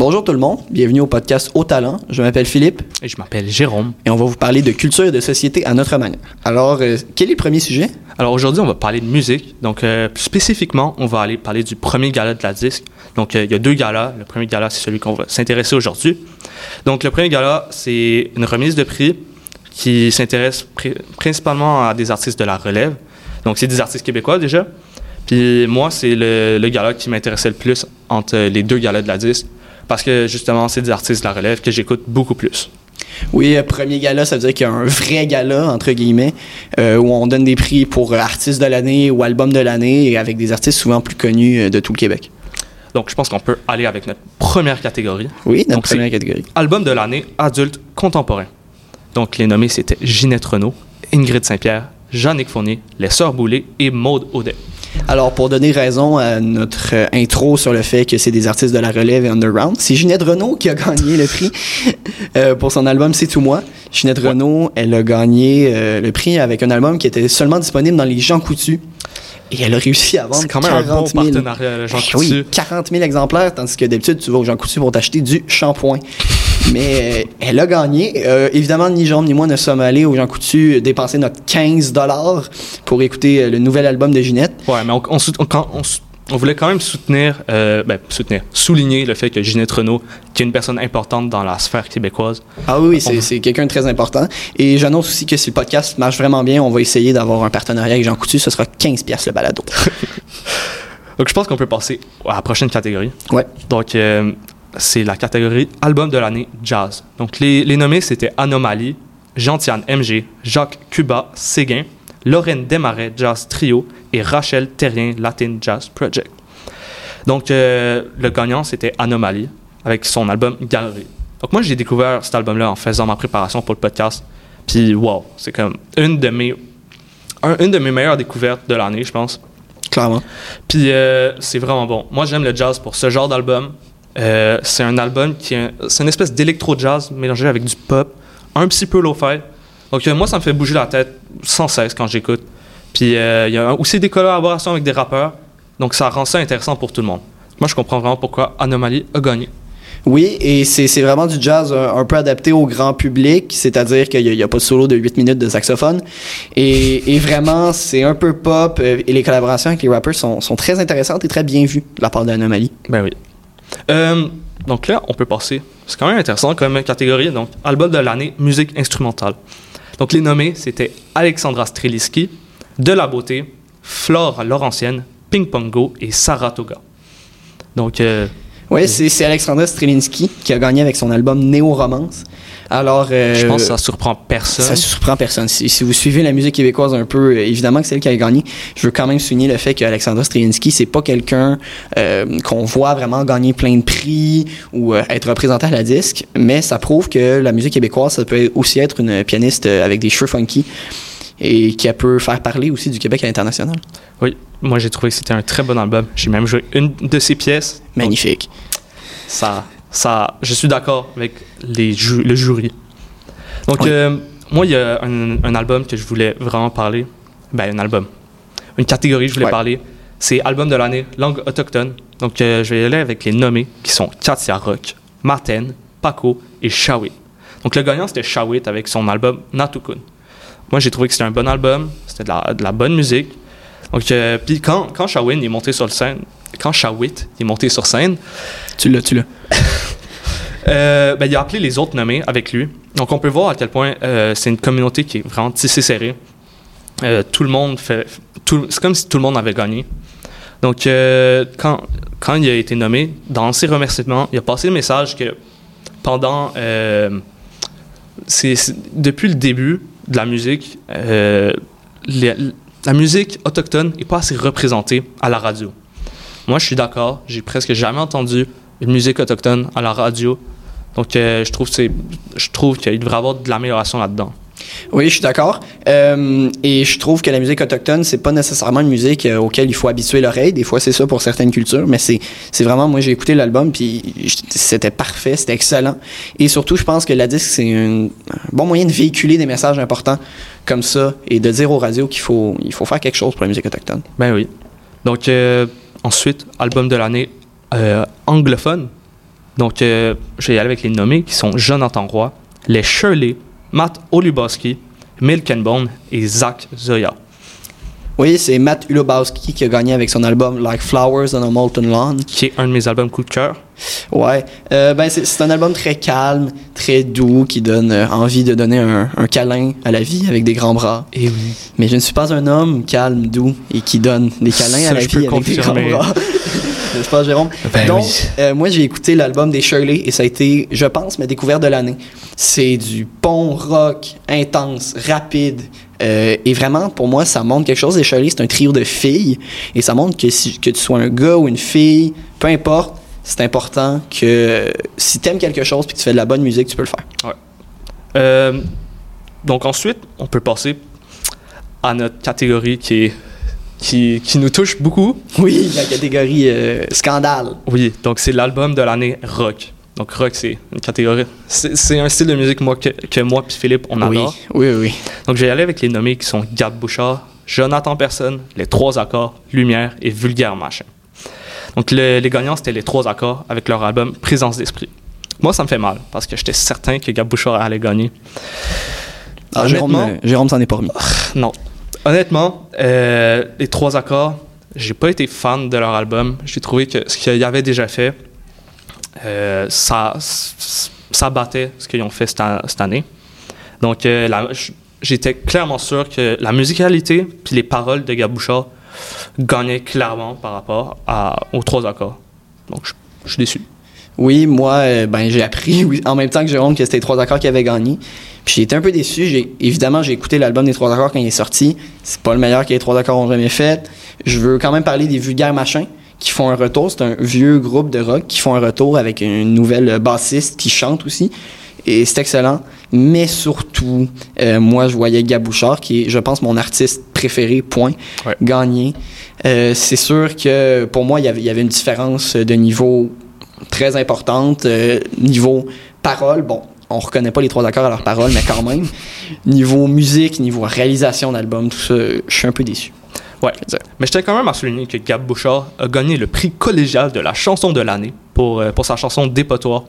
Bonjour tout le monde, bienvenue au podcast Au Talent. Je m'appelle Philippe Et je m'appelle Jérôme. et on va vous parler de culture et de société à notre manière. Alors, euh, quel est le premier sujet? Alors aujourd'hui, on va parler de musique. Donc euh, plus spécifiquement, on va aller parler du premier gala de la disque. Donc euh, il y a deux galas. Le premier gala, c'est celui qu'on va s'intéresser aujourd'hui. Donc le premier gala, c'est une remise de prix qui s'intéresse pri- principalement à des artistes de la relève. Donc c'est des artistes québécois déjà. Puis moi, c'est le, le gala qui m'intéressait le plus entre les deux galas de la disque. Parce que justement, c'est des artistes de la relève que j'écoute beaucoup plus. Oui, euh, premier gala, ça veut dire qu'il y a un vrai gala, entre guillemets, euh, où on donne des prix pour artistes de l'année ou album de l'année, avec des artistes souvent plus connus euh, de tout le Québec. Donc je pense qu'on peut aller avec notre première catégorie. Oui, notre Donc, première catégorie. Album de l'année adulte contemporain. Donc, les nommés, c'était Ginette Renault, Ingrid Saint-Pierre, Jeannick Fournier, Les Sœurs Boulay et Maude Audet. Alors, pour donner raison à notre euh, intro sur le fait que c'est des artistes de la relève et underground, c'est Ginette Renault qui a gagné le prix euh, pour son album C'est tout moi. Ginette Renault, elle a gagné euh, le prix avec un album qui était seulement disponible dans les Jean Coutu. Et elle a réussi à vendre quand même un bon 40 000. partenariat, Jean Eh Coutu. Oui, 40 000 exemplaires, tandis que d'habitude, tu vas au Jean Coutu pour t'acheter du shampoing. Mais euh, elle a gagné. Euh, évidemment, ni Jérôme ni moi ne sommes allés au Jean Coutu dépenser notre 15 pour écouter euh, le nouvel album de Ginette. Ouais, mais on, on sout- on- quand- on sou- on voulait quand même soutenir, euh, ben, soutenir, souligner le fait que Ginette Renault, qui est une personne importante dans la sphère québécoise, Ah oui, c'est On- quelqu'un de très important. Et j'annonce aussi que si le podcast marche vraiment bien, on va essayer d'avoir un partenariat avec Jean Coutu. Ce sera 15 pièces le balado. Donc, je pense qu'on peut passer à la prochaine catégorie. Ouais. Donc, euh, c'est la catégorie Album de l'année Jazz. Donc, les, les nommés, c'était Anomalie, Gentiane MG, Jacques Cuba Séguin, Lorraine Desmarais Jazz Trio et Rachel Terrien Latin Jazz Project. Donc, euh, le gagnant, c'était Anomalie avec son album Galerie. Donc, moi, j'ai découvert cet album-là en faisant ma préparation pour le podcast. Puis, wow, c'est comme une de mes, un- une de mes meilleures découvertes de l'année, je pense. Clairement. Puis euh, c'est vraiment bon. Moi, j'aime le jazz pour ce genre d'album. Euh, c'est un album qui est, c'est une espèce d'électro-jazz mélangé avec du pop, un petit peu lo-fi. Donc euh, moi, ça me fait bouger la tête sans cesse quand j'écoute. Puis euh, il y a aussi des collaborations avec des rappeurs. Donc ça rend ça intéressant pour tout le monde. Moi, je comprends vraiment pourquoi Anomaly a gagné. Oui, et c'est c'est vraiment du jazz un, un peu adapté au grand public, c'est-à-dire qu'il n'y a, pas de solo de 8 minutes de saxophone. Et, et vraiment, c'est un peu pop, et les collaborations avec les rappers sont, sont très intéressantes et très bien vues de la part d'Anomalie. Ben oui. Euh, donc là, on peut passer. C'est quand même intéressant comme catégorie. Donc, album de l'année, musique instrumentale. Donc, les nommés, c'était Alexandra Streliski, De la Beauté, Flore Laurentienne, Ping Pong Go et Saratoga. Donc, euh, Oui, c'est c'est Alexandra Strelinski qui a gagné avec son album Néo-Romance. Alors, euh, je pense que ça surprend personne. Ça surprend personne. Si, si vous suivez la musique québécoise un peu, euh, évidemment que c'est elle qui a gagné. Je veux quand même souligner le fait qu'Alexandra Strelinski, c'est pas quelqu'un euh, qu'on voit vraiment gagner plein de prix ou euh, être représenté à la disque, mais ça prouve que la musique québécoise, ça peut aussi être une pianiste euh, avec des cheveux funky et qui peut faire parler aussi du Québec à l'international. Oui, moi j'ai trouvé que c'était un très bon album. J'ai même joué une de ses pièces. Donc, Magnifique. ça, ça, je suis d'accord avec les ju- le jury. Donc, Oui. euh, moi, il y a un, un album que je voulais vraiment parler. Ben, un album. Une catégorie que je voulais Ouais. parler. C'est album de l'année, langue autochtone. Donc, euh, je vais y aller avec les nommés qui sont Katia Rock, Martin, Paco et Shawit. Donc, le gagnant, c'était Shawit avec son album Natukun. Moi, j'ai trouvé que c'était un bon album. C'était de la, de la bonne musique. Donc, euh, puis quand, quand Shawin est monté sur le scène, quand Shawit est monté sur scène, Tu l'as, tu l'as. euh, ben, il a appelé les autres nommés avec lui. Donc, on peut voir à quel point euh, c'est une communauté qui est vraiment tissée serrée. Euh, tout le monde fait. tout- C'est comme si tout le monde avait gagné. Donc, quand, quand il a été nommé, dans ses remerciements, il a passé le message que pendant. c'est- c'est- depuis le début de la musique, euh, la musique autochtone n'est pas assez représentée à la radio. Moi, je suis d'accord. J'ai presque jamais entendu une musique autochtone à la radio. Donc, euh, je trouve je trouve qu'il devrait y avoir de l'amélioration là-dedans. Oui, je suis d'accord. Euh, et je trouve que la musique autochtone, c'est pas nécessairement une musique euh, auquel il faut habituer l'oreille. Des fois, c'est ça pour certaines cultures, mais c'est vraiment, moi, j'ai écouté l'album, puis c'était parfait, c'était excellent. Et surtout, je pense que la disque, c'est un bon moyen de véhiculer des messages importants comme ça et de dire aux radios qu'il faut, il faut faire quelque chose pour la musique autochtone. Ben oui. Donc, euh, ensuite, album de l'année anglophone. Donc, je vais y aller avec les nommés qui sont Jonathan Roy, les Shirley, Matt Olubowski, Milk and Bone et Zach Zoya. Oui, c'est Matt Ulobowski qui a gagné avec son album Like Flowers on a Molten Lawn. Qui est un de mes albums coup de cœur. Ouais, euh, ben c'est un album très calme, très doux, qui donne euh, envie de donner un, un câlin à la vie avec des grands bras. Et oui. Mais je ne suis pas un homme calme, doux et qui donne des câlins Ça, à la vie avec des grands confirmer. bras. N'est-ce pas, Jérôme? Ben Donc, oui. euh, moi, j'ai écouté l'album des Shirley et ça a été, je pense, ma découverte de l'année. C'est du pont rock intense, rapide. euh, et vraiment, pour moi, ça montre quelque chose. Les Shirley, c'est un trio de filles. Et ça montre que, si, que tu sois un gars ou une fille, peu importe, c'est important que si t'aimes quelque chose puis que tu fais de la bonne musique, tu peux le faire. Euh, donc ensuite, on peut passer à notre catégorie qui, est, qui, qui nous touche beaucoup. Oui, la catégorie euh, scandale. Oui, donc c'est l'album de l'année rock. Donc rock, c'est une catégorie. C'est un style de musique moi, que, que moi et Philippe, on oui, adore. oui, oui. Donc je vais y aller avec les nommés qui sont Gab Bouchard, Jonathan Personne, Les Trois Accords, Lumière et Vulgaire Machin. Donc le- les gagnants, c'était Les Trois Accords avec leur album Présence d'Esprit. Moi, ça me fait mal parce que j'étais certain que Gab Bouchard allait gagner. Ah, Jérôme, euh, Jérôme s'en est pas remis. Non. Honnêtement, euh, les trois accords, j'ai pas été fan de leur album. J'ai trouvé que ce qu'ils avaient déjà fait, euh, ça, ça battait ce qu'ils ont fait cette, an- cette année. Donc, euh, j'étais clairement sûr que la musicalité puis les paroles de Gaboucha gagnaient clairement par rapport à, aux trois accords. Donc, je, suis déçu. Oui, moi, euh, ben, j'ai appris en même temps que Jérôme que c'était les trois accords qui avaient gagné. Puis j'ai été un peu déçu. J'ai, évidemment, j'ai écouté l'album des trois accords quand il est sorti. C'est pas le meilleur que les trois accords ont jamais fait. Je veux quand même parler des vulgaires machins qui font un retour. C'est un vieux groupe de rock qui font un retour avec une nouvelle bassiste qui chante aussi. Et c'est excellent. Mais surtout, euh, moi, je voyais Gabouchard, qui est, je pense, mon artiste préféré, point, Ouais. gagner. Euh, c'est sûr que pour moi, il y avait- il y avait une différence de niveau très importante. Euh, niveau parole, bon, on reconnaît pas les trois accords à leurs paroles, mais quand même. Niveau musique, niveau réalisation d'album, tout ça, je suis un peu déçu. Ouais. Mais je tiens quand même à souligner que Gab Bouchard a gagné le prix collégial de la chanson de l'année pour, euh, pour sa chanson Dépotoir.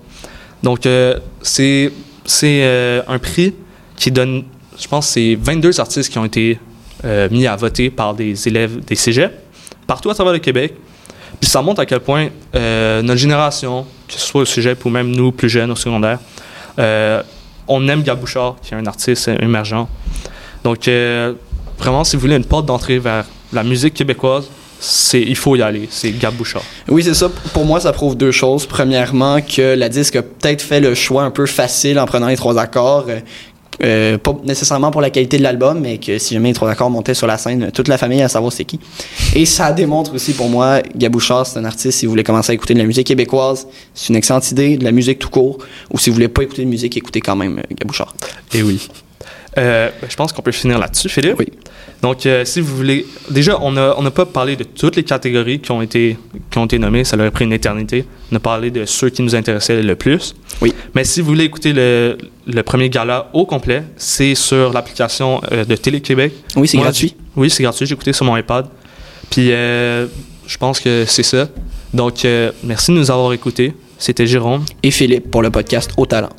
Donc, euh, c'est c'est euh, un prix qui donne, je pense, c'est 22 artistes qui ont été euh, mis à voter par des élèves des cégeps partout à travers le Québec. Puis ça montre à quel point euh, notre génération, que ce soit au cégep ou même nous, plus jeunes, au secondaire, euh, on aime Gab Bouchard, qui est un artiste émergent. Donc, vraiment, si vous voulez une porte d'entrée vers la musique québécoise, c'est il faut y aller. C'est Gab Bouchard. Oui, c'est ça. Pour moi, ça prouve deux choses. Premièrement, que la disque a peut-être fait le choix un peu facile en prenant les trois accords. Euh, pas nécessairement pour la qualité de l'album, mais que si jamais les trois accords montaient sur la scène, toute la famille à savoir c'est qui. Et ça démontre aussi pour moi, Gabouchard, c'est un artiste, si vous voulez commencer à écouter de la musique québécoise, c'est une excellente idée, de la musique tout court, ou si vous voulez pas écouter de musique, écoutez quand même euh, Gabouchard. Et oui. Euh, ben, je pense qu'on peut finir là-dessus, Philippe. Oui. Donc, euh, si vous voulez. Déjà, on n'a on pas parlé de toutes les catégories qui ont, été, qui ont été nommées. Ça leur a pris une éternité. On a parlé de ceux qui nous intéressaient le plus. Oui. Mais si vous voulez écouter le, le premier gala au complet, c'est sur l'application euh, de Télé-Québec. Oui, c'est gratuit. Oui, c'est gratuit. J'ai écouté sur mon iPad. Puis, je pense que c'est ça. Donc, merci de nous avoir écoutés. C'était Jérôme. Et Philippe pour le podcast Au Talent.